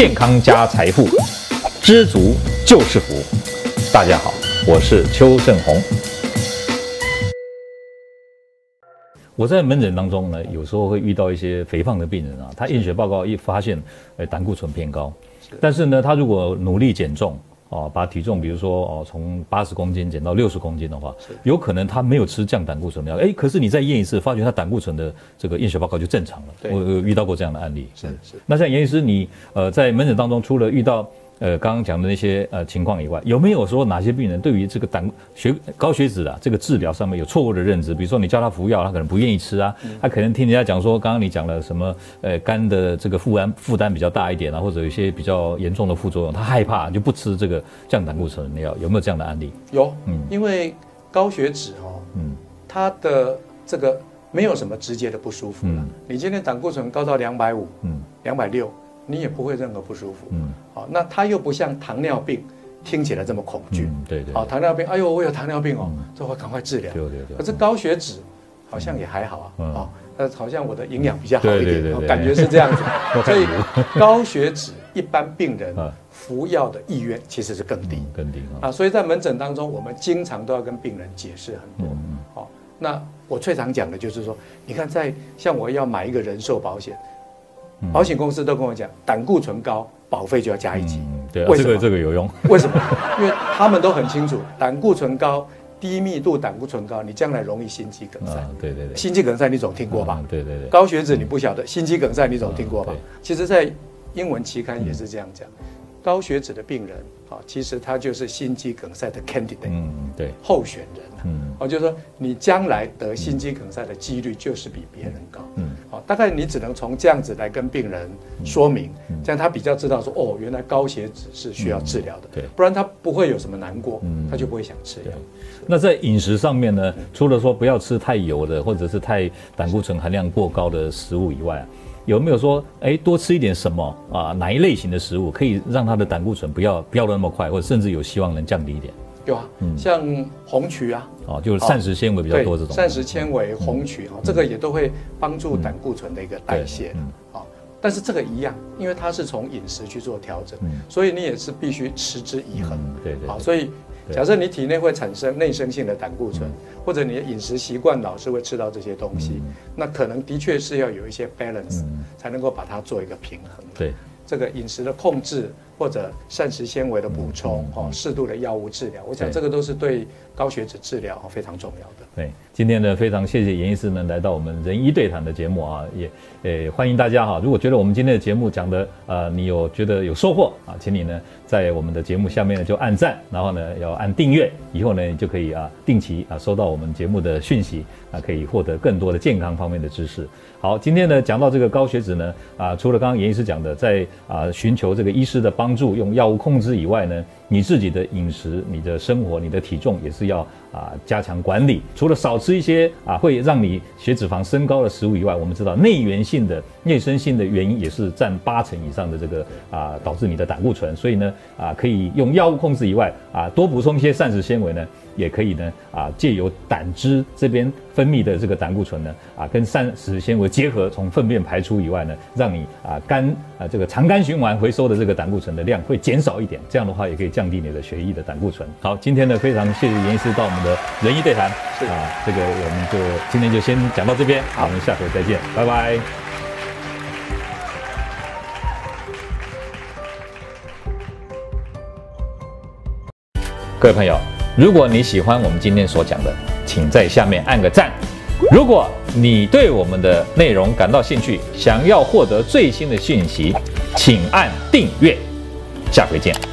健康加财富，知足就是福。大家好，我是邱正红。我在门诊当中呢，有时候会遇到一些肥胖的病人啊，他验血报告一发现，呃，胆固醇偏高，但是呢，他如果努力减重。哦，把体重比如说哦，从八十公斤减到六十公斤的话，有可能他没有吃降胆固醇的药，哎，可是你再验一次，发觉他胆固醇的这个验血报告就正常了。对，我有遇到过这样的案例。是是。那像严医师，你呃在门诊当中，除了遇到呃，刚刚讲的那些呃情况以外，有没有说哪些病人对于这个胆血高血脂啊这个治疗上面有错误的认知？比如说你叫他服药，他可能不愿意吃啊，他可能听人家讲说，刚刚你讲了什么呃肝的这个负担负担比较大一点啊，或者有一些比较严重的副作用，他害怕就不吃这个降胆固醇的药，有没有这样的案例？有，嗯，因为高血脂哦，嗯，它的这个没有什么直接的不舒服，嗯，你今天胆固醇高到两百五，嗯，两百六。你也不会任何不舒服，嗯，好，那它又不像糖尿病，听起来这么恐惧，对对，好，糖尿病，哎呦，我有糖尿病哦，这会赶快治疗，对对对。可是高血脂好像也还好啊，哦，呃，好像我的营养比较好一点，感觉是这样子，所以高血脂一般病人服药的意愿其实是更低，更低啊，所以在门诊当中，我们经常都要跟病人解释很多，好，那我最常讲的就是说，你看在像我要买一个人寿保险。保险公司都跟我讲，胆固醇高，保费就要加一级。嗯，对，为什么？这个这个有用。为什么？因为他们都很清楚，胆固醇高，低密度胆固醇高，你将来容易心肌梗塞。对对对。心肌梗塞你总听过吧？对对对。高血脂你不晓得，心肌梗塞你总听过吧？其实，在英文期刊也是这样讲，高血脂的病人，啊，其实他就是心肌梗塞的 candidate，嗯，对，候选人。嗯，哦，就是说你将来得心肌梗塞的几率就是比别人高。嗯，哦，大概你只能从这样子来跟病人说明，这样他比较知道说，哦，原来高血脂是需要治疗的。对，不然他不会有什么难过，他就不会想吃药。那在饮食上面呢，除了说不要吃太油的或者是太胆固醇含量过高的食物以外，有没有说，哎，多吃一点什么啊？哪一类型的食物可以让他的胆固醇不要飙得那么快，或者甚至有希望能降低一点？有啊，像红曲啊，哦，就是膳食纤维比较多这种，膳食纤维、红曲啊，这个也都会帮助胆固醇的一个代谢，啊，但是这个一样，因为它是从饮食去做调整，所以你也是必须持之以恒，对对，啊，所以假设你体内会产生内生性的胆固醇，或者你的饮食习惯老是会吃到这些东西，那可能的确是要有一些 balance 才能够把它做一个平衡，对，这个饮食的控制。或者膳食纤维的补充，哦，适度的药物治疗，我想这个都是对高血脂治疗非常重要的。对，今天呢，非常谢谢严医师呢来到我们仁医对谈的节目啊，也呃欢迎大家哈，如果觉得我们今天的节目讲的呃你有觉得有收获啊，请你呢在我们的节目下面呢就按赞，然后呢要按订阅，以后呢你就可以啊定期啊收到我们节目的讯息啊，可以获得更多的健康方面的知识。好，今天呢讲到这个高血脂呢啊，除了刚刚严医师讲的，在啊寻求这个医师的帮帮助，用药物控制以外呢，你自己的饮食、你的生活、你的体重也是要啊加强管理。除了少吃一些啊会让你血脂肪升高的食物以外，我们知道内源性的、内生性的原因也是占八成以上的这个啊导致你的胆固醇。所以呢啊可以用药物控制以外啊多补充一些膳食纤维呢。也可以呢，啊，借由胆汁这边分泌的这个胆固醇呢，啊，跟膳食纤维结合，从粪便排出以外呢，让你啊肝啊这个肠肝循环回收的这个胆固醇的量会减少一点，这样的话也可以降低你的血液的胆固醇。好，今天呢非常谢谢严医师到我们的仁医对谈，是啊，这个我们就今天就先讲到这边，好，我们下回再见，拜拜。各位朋友。如果你喜欢我们今天所讲的，请在下面按个赞。如果你对我们的内容感到兴趣，想要获得最新的讯息，请按订阅。下回见。